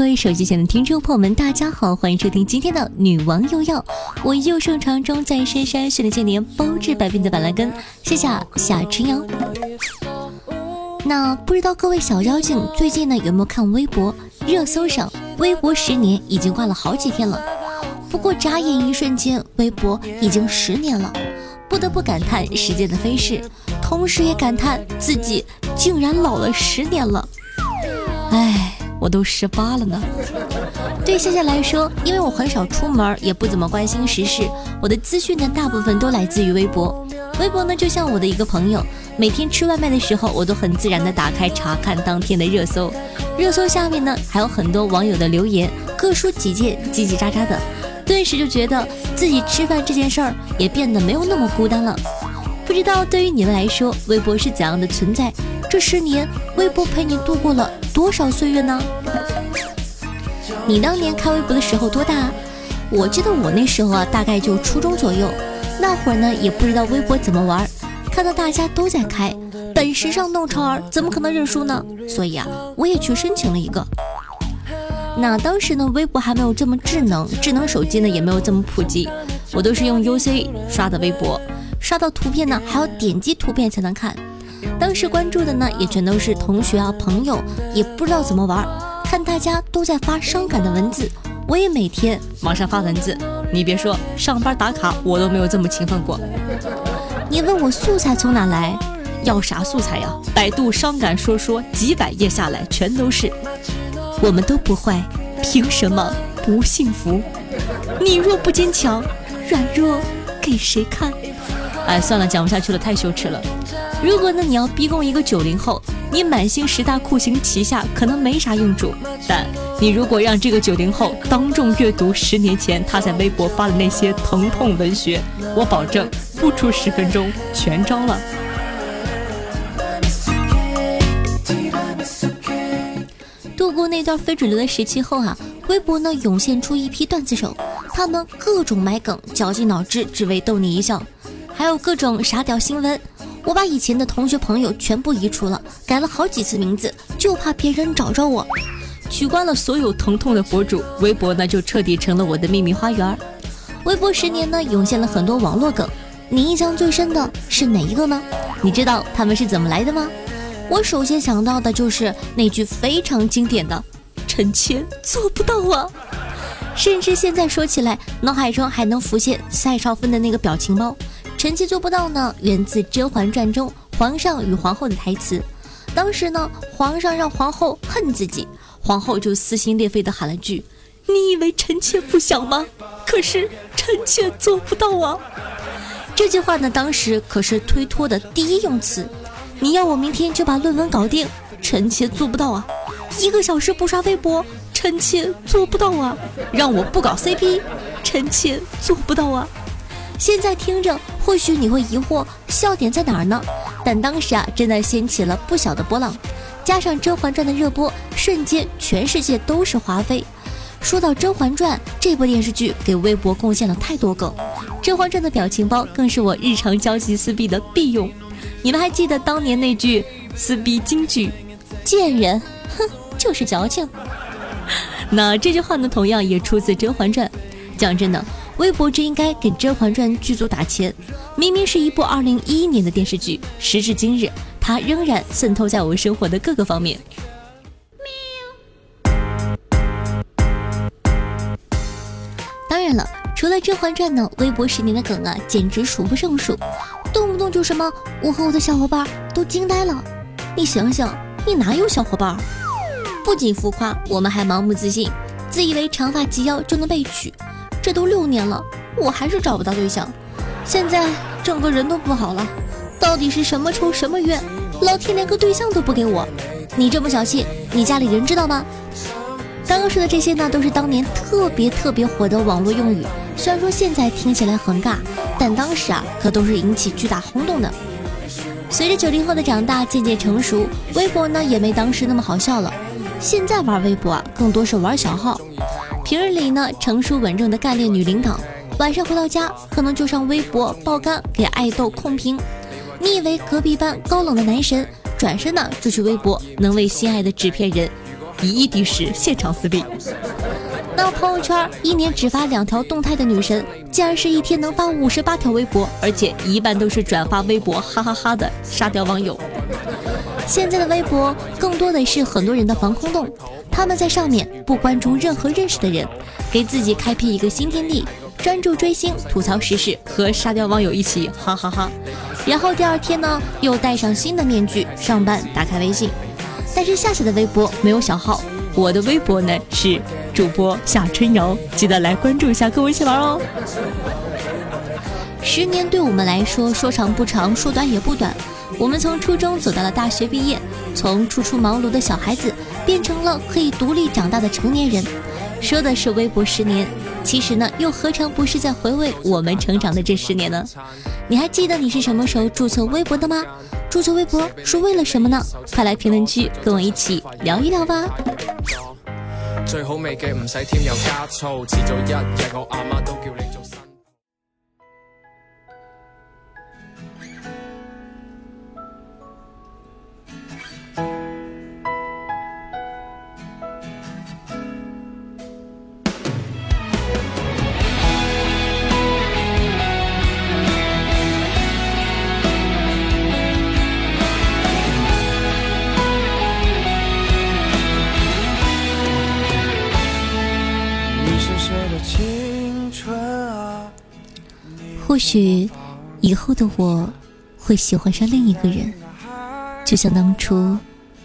各位手机前的听众朋友们，大家好，欢迎收听今天的女王又要，我又盛传中在深山训练千年，包治百病的板蓝根，谢谢夏春阳。那不知道各位小妖精最近呢有没有看微博？热搜上，微博十年已经挂了好几天了。不过眨眼一瞬间，微博已经十年了，不得不感叹时间的飞逝，同时也感叹自己竟然老了十年了。唉。我都十八了呢。对夏夏来说，因为我很少出门，也不怎么关心时事，我的资讯呢大部分都来自于微博。微博呢就像我的一个朋友，每天吃外卖的时候，我都很自然的打开查看当天的热搜。热搜下面呢还有很多网友的留言，各抒己见，叽叽喳喳的，顿时就觉得自己吃饭这件事儿也变得没有那么孤单了。不知道对于你们来说，微博是怎样的存在？这十年，微博陪你度过了。多少岁月呢？你当年开微博的时候多大？我记得我那时候啊，大概就初中左右。那会儿呢，也不知道微博怎么玩，看到大家都在开，本时尚弄潮儿，怎么可能认输呢？所以啊，我也去申请了一个。那当时呢，微博还没有这么智能，智能手机呢也没有这么普及，我都是用 UC 刷的微博，刷到图片呢还要点击图片才能看。当时关注的呢，也全都是同学啊朋友，也不知道怎么玩，看大家都在发伤感的文字，我也每天马上发文字。你别说，上班打卡我都没有这么勤奋过。你问我素材从哪来？要啥素材呀？百度伤感说说，几百页下来全都是。我们都不坏，凭什么不幸福？你若不坚强，软弱给谁看？哎，算了，讲不下去了，太羞耻了。如果呢，你要逼供一个九零后，你满星十大酷刑旗下可能没啥用处，但你如果让这个九零后当众阅读十年前他在微博发的那些疼痛文学，我保证不出十分钟全招了。度过那段非主流的时期后啊，微博呢涌现出一批段子手，他们各种埋梗，绞尽脑汁，只为逗你一笑，还有各种傻屌新闻。我把以前的同学朋友全部移除了，改了好几次名字，就怕别人找着我。取关了所有疼痛的博主，微博呢就彻底成了我的秘密花园。微博十年呢，涌现了很多网络梗，你印象最深的是哪一个呢？你知道他们是怎么来的吗？我首先想到的就是那句非常经典的“臣妾做不到啊”，甚至现在说起来，脑海中还能浮现赛少芬的那个表情包。臣妾做不到呢，源自《甄嬛传》中皇上与皇后的台词。当时呢，皇上让皇后恨自己，皇后就撕心裂肺地喊了句：“你以为臣妾不想吗？可是臣妾做不到啊！”这句话呢，当时可是推脱的第一用词。你要我明天就把论文搞定，臣妾做不到啊！一个小时不刷微博，臣妾做不到啊！让我不搞 CP，臣妾做不到啊！现在听着，或许你会疑惑笑点在哪儿呢？但当时啊，真的掀起了不小的波浪，加上《甄嬛传》的热播，瞬间全世界都是华妃。说到《甄嬛传》这部电视剧，给微博贡献了太多梗，《甄嬛传》的表情包更是我日常交际撕逼的必用。你们还记得当年那句撕逼金句：“贱人，哼，就是矫情。”那这句话呢，同样也出自《甄嬛传》。讲真的。微博真应该给《甄嬛传》剧组打钱，明明是一部二零一一年的电视剧，时至今日，它仍然渗透在我生活的各个方面。当然了，除了《甄嬛传》呢，微博十年的梗啊，简直数不胜数，动不动就什么我和我的小伙伴都惊呆了。你想想，你哪有小伙伴？不仅浮夸，我们还盲目自信，自以为长发及腰就能被娶。这都六年了，我还是找不到对象，现在整个人都不好了，到底是什么仇什么怨？老天连个对象都不给我，你这么小气，你家里人知道吗？刚刚说的这些呢，都是当年特别特别火的网络用语。虽然说现在听起来很尬，但当时啊，可都是引起巨大轰动的。随着九零后的长大，渐渐成熟，微博呢也没当时那么好笑了。现在玩微博啊，更多是玩小号。平日里呢，成熟稳重的干练女领导，晚上回到家，可能就上微博爆肝，给爱豆控评。你以为隔壁班高冷的男神，转身呢就去微博，能为心爱的纸片人。以一敌十，现场撕逼。那朋友圈一年只发两条动态的女神，竟然是一天能发五十八条微博，而且一半都是转发微博，哈哈哈的沙雕网友。现在的微博更多的是很多人的防空洞，他们在上面不关注任何认识的人，给自己开辟一个新天地，专注追星、吐槽时事和沙雕网友一起哈哈哈。然后第二天呢，又戴上新的面具上班，打开微信。但是夏夏的微博没有小号，我的微博呢是主播夏春瑶，记得来关注一下，跟我一起玩哦。十年对我们来说说长不长，说短也不短。我们从初中走到了大学毕业，从初出茅庐的小孩子变成了可以独立长大的成年人。说的是微博十年，其实呢，又何尝不是在回味我们成长的这十年呢？你还记得你是什么时候注册微博的吗？注册微博是为了什么呢？快来评论区跟我一起聊一聊吧。最好味嘅唔使添油加醋，迟早一日我阿妈都叫你或许以后的我会喜欢上另一个人，就像当初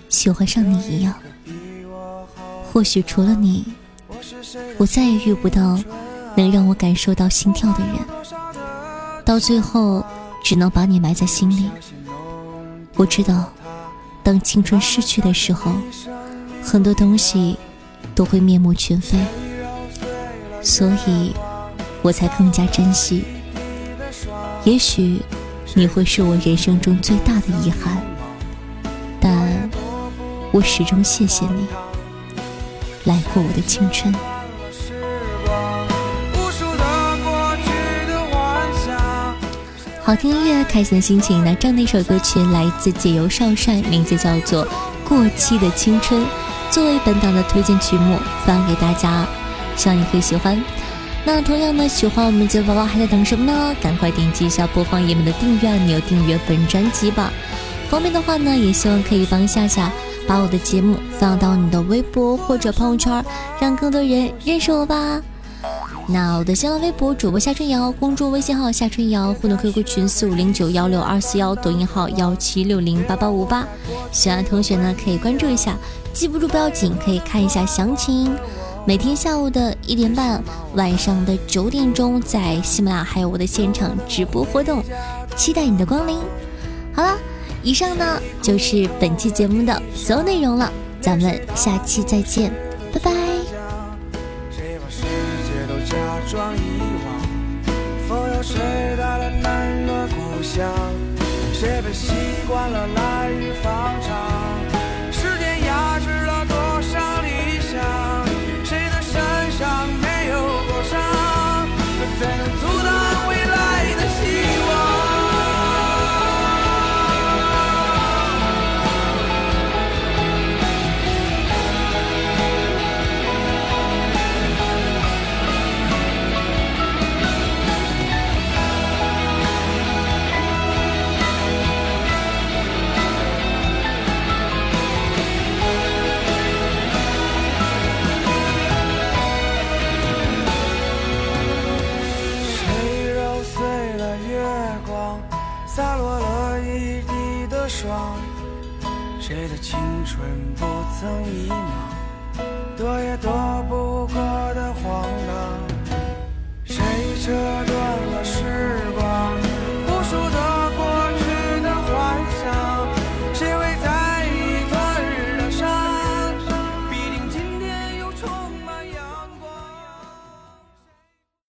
喜欢上你一样。或许除了你，我再也遇不到能让我感受到心跳的人。到最后，只能把你埋在心里。我知道，当青春逝去的时候，很多东西都会面目全非，所以我才更加珍惜。也许你会是我人生中最大的遗憾，但我始终谢谢你来过我的青春。好听音乐，开心的心情。那这样的一首歌曲来自解忧少帅，名字叫做《过期的青春》，作为本档的推荐曲目放给大家，希望你可以喜欢。那同样呢，喜欢我们节目宝宝还在等什么呢？赶快点击一下播放页面的订阅按钮，订阅本专辑吧。方便的话呢，也希望可以帮夏夏把我的节目放到你的微博或者朋友圈，让更多人认识我吧。那我的新浪微博主播夏春瑶，公众微信号夏春瑶，互动 QQ 群四五零九幺六二四幺，抖音号幺七六零八八五八。喜欢的同学呢，可以关注一下，记不住不要紧，可以看一下详情。每天下午的一点半，晚上的九点钟，在喜马拉雅还有我的现场直播活动，期待你的光临。好了，以上呢就是本期节目的所有内容了，咱们下期再见，拜拜。谁被习惯了来日方长曾迷茫，躲也躲不。